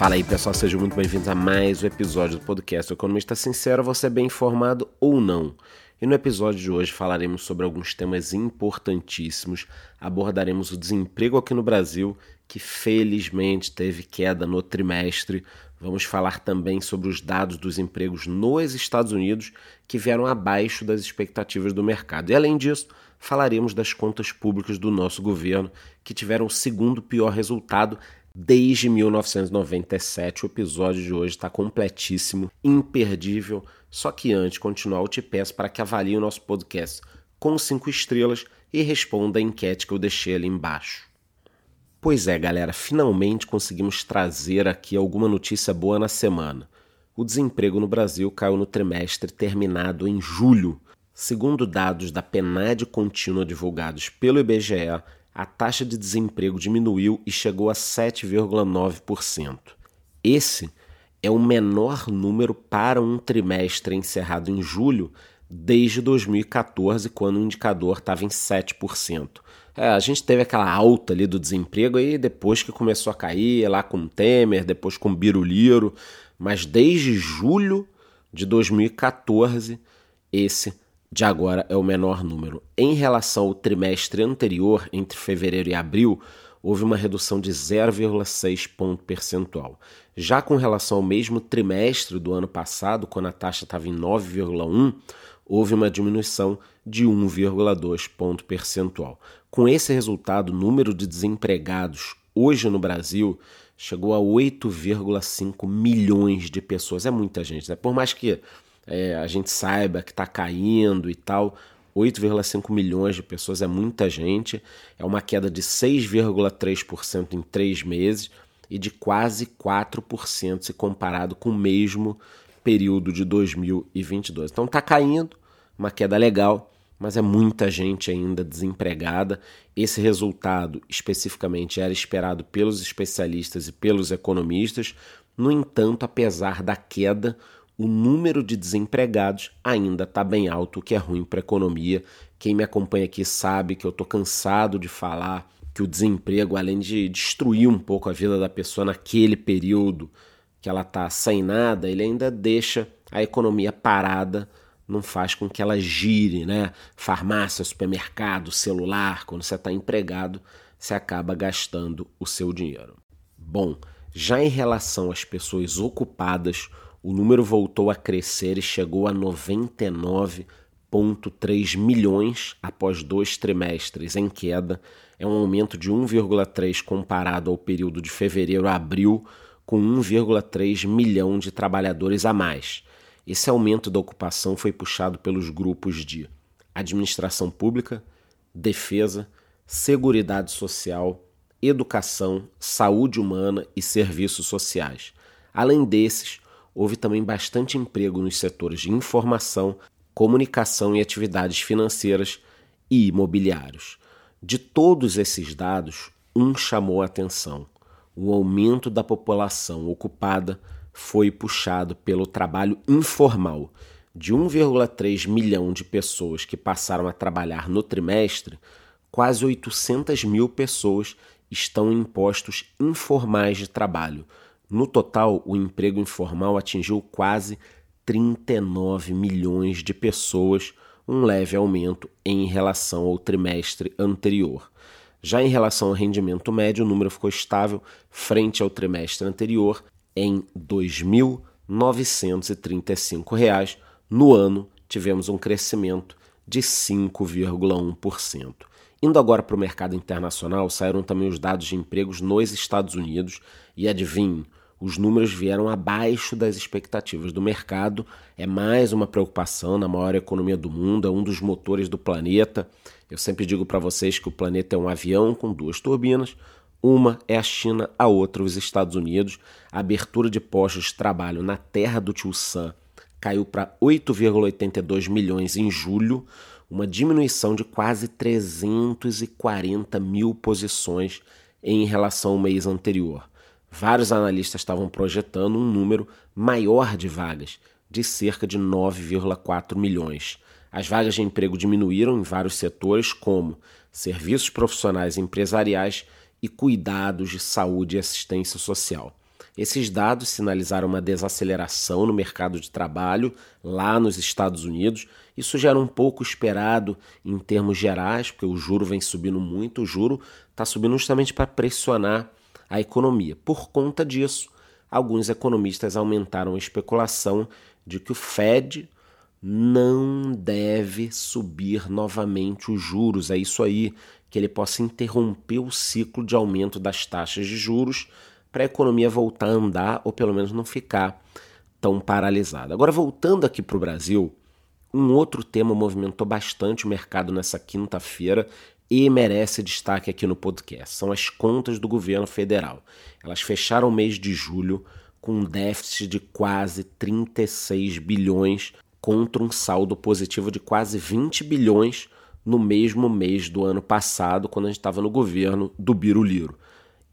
Fala aí pessoal, sejam muito bem-vindos a mais um episódio do podcast o Economista Sincero, você é bem informado ou não. E no episódio de hoje falaremos sobre alguns temas importantíssimos, abordaremos o desemprego aqui no Brasil, que felizmente teve queda no trimestre, vamos falar também sobre os dados dos empregos nos Estados Unidos, que vieram abaixo das expectativas do mercado. E além disso, falaremos das contas públicas do nosso governo, que tiveram o segundo pior resultado desde 1997. O episódio de hoje está completíssimo, imperdível. Só que antes de continuar, eu te peço para que avalie o nosso podcast com cinco estrelas e responda a enquete que eu deixei ali embaixo. Pois é, galera, finalmente conseguimos trazer aqui alguma notícia boa na semana. O desemprego no Brasil caiu no trimestre terminado em julho. Segundo dados da PNAD contínua divulgados pelo IBGE, a taxa de desemprego diminuiu e chegou a 7,9%. Esse é o menor número para um trimestre encerrado em julho desde 2014, quando o indicador estava em 7%. É, a gente teve aquela alta ali do desemprego aí depois que começou a cair, lá com Temer, depois com Biruliro, mas desde julho de 2014 esse de agora é o menor número. Em relação ao trimestre anterior, entre fevereiro e abril, houve uma redução de 0,6 ponto percentual. Já com relação ao mesmo trimestre do ano passado, quando a taxa estava em 9,1, houve uma diminuição de 1,2 ponto percentual. Com esse resultado, o número de desempregados hoje no Brasil chegou a 8,5 milhões de pessoas. É muita gente, né? Por mais que é, a gente saiba que está caindo e tal. 8,5 milhões de pessoas é muita gente, é uma queda de 6,3% em três meses e de quase 4% se comparado com o mesmo período de 2022. Então está caindo, uma queda legal, mas é muita gente ainda desempregada. Esse resultado especificamente era esperado pelos especialistas e pelos economistas. No entanto, apesar da queda, o número de desempregados ainda está bem alto, o que é ruim para a economia. Quem me acompanha aqui sabe que eu estou cansado de falar que o desemprego, além de destruir um pouco a vida da pessoa naquele período que ela está sem nada, ele ainda deixa a economia parada, não faz com que ela gire, né? Farmácia, supermercado, celular, quando você está empregado, você acaba gastando o seu dinheiro. Bom, já em relação às pessoas ocupadas, o número voltou a crescer e chegou a 99,3 milhões após dois trimestres em queda. É um aumento de 1,3 comparado ao período de fevereiro a abril, com 1,3 milhão de trabalhadores a mais. Esse aumento da ocupação foi puxado pelos grupos de administração pública, defesa, seguridade social, educação, saúde humana e serviços sociais. Além desses, houve também bastante emprego nos setores de informação, comunicação e atividades financeiras e imobiliários. De todos esses dados, um chamou a atenção: o aumento da população ocupada foi puxado pelo trabalho informal. De 1,3 milhão de pessoas que passaram a trabalhar no trimestre, quase 800 mil pessoas estão em postos informais de trabalho, no total, o emprego informal atingiu quase 39 milhões de pessoas, um leve aumento em relação ao trimestre anterior. Já em relação ao rendimento médio, o número ficou estável frente ao trimestre anterior em R$ 2.935. No ano, tivemos um crescimento de 5,1%. Indo agora para o mercado internacional, saíram também os dados de empregos nos Estados Unidos e adivinhe, os números vieram abaixo das expectativas do mercado. É mais uma preocupação na maior economia do mundo, é um dos motores do planeta. Eu sempre digo para vocês que o planeta é um avião com duas turbinas. Uma é a China, a outra os Estados Unidos. A abertura de postos de trabalho na terra do Tio Sam caiu para 8,82 milhões em julho, uma diminuição de quase 340 mil posições em relação ao mês anterior. Vários analistas estavam projetando um número maior de vagas, de cerca de 9,4 milhões. As vagas de emprego diminuíram em vários setores, como serviços profissionais e empresariais e cuidados de saúde e assistência social. Esses dados sinalizaram uma desaceleração no mercado de trabalho lá nos Estados Unidos. Isso já era um pouco esperado em termos gerais, porque o juro vem subindo muito, o juro está subindo justamente para pressionar a economia. Por conta disso, alguns economistas aumentaram a especulação de que o Fed não deve subir novamente os juros. É isso aí, que ele possa interromper o ciclo de aumento das taxas de juros para a economia voltar a andar ou pelo menos não ficar tão paralisada. Agora, voltando aqui para o Brasil, um outro tema movimentou bastante o mercado nessa quinta-feira e merece destaque aqui no podcast. São as contas do governo federal. Elas fecharam o mês de julho com um déficit de quase 36 bilhões contra um saldo positivo de quase 20 bilhões no mesmo mês do ano passado, quando a gente estava no governo do Biruliro.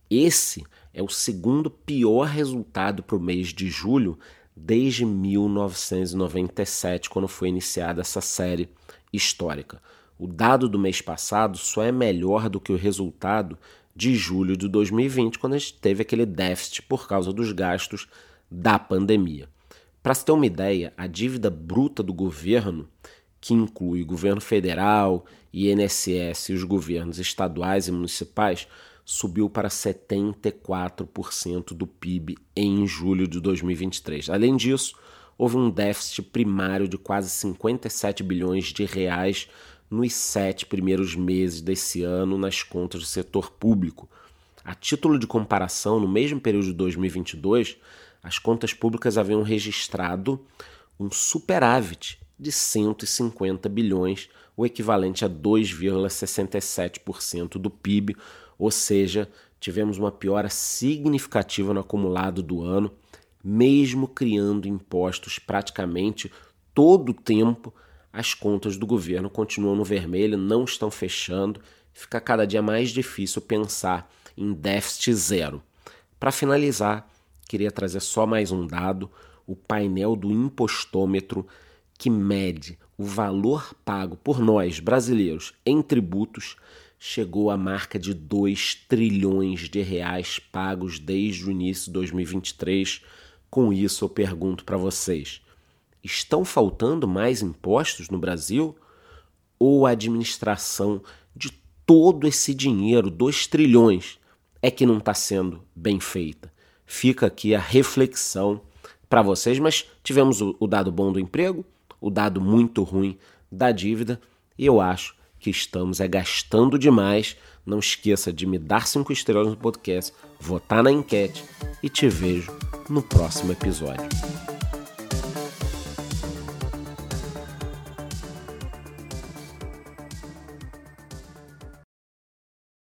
Esse é o segundo pior resultado para o mês de julho desde 1997, quando foi iniciada essa série histórica. O dado do mês passado só é melhor do que o resultado de julho de 2020, quando a gente teve aquele déficit por causa dos gastos da pandemia. Para se ter uma ideia, a dívida bruta do governo, que inclui o governo federal, INSS e os governos estaduais e municipais, subiu para 74% do PIB em julho de 2023. Além disso, houve um déficit primário de quase 57 bilhões de reais nos sete primeiros meses desse ano nas contas do setor público. A título de comparação, no mesmo período de 2022, as contas públicas haviam registrado um superávit de 150 bilhões, o equivalente a 2,67% do PIB, ou seja, tivemos uma piora significativa no acumulado do ano, mesmo criando impostos praticamente todo o tempo, as contas do governo continuam no vermelho, não estão fechando, fica cada dia mais difícil pensar em déficit zero. Para finalizar, queria trazer só mais um dado: o painel do impostômetro que mede o valor pago por nós brasileiros em tributos chegou à marca de 2 trilhões de reais pagos desde o início de 2023. Com isso, eu pergunto para vocês: estão faltando mais impostos no Brasil? Ou a administração de todo esse dinheiro, 2 trilhões, é que não está sendo bem feita? Fica aqui a reflexão para vocês, mas tivemos o, dado bom do emprego, o dado muito ruim da dívida, e eu acho que estamos é gastando demais. Não esqueça de me dar cinco estrelas no podcast, votar na enquete e te vejo no próximo episódio.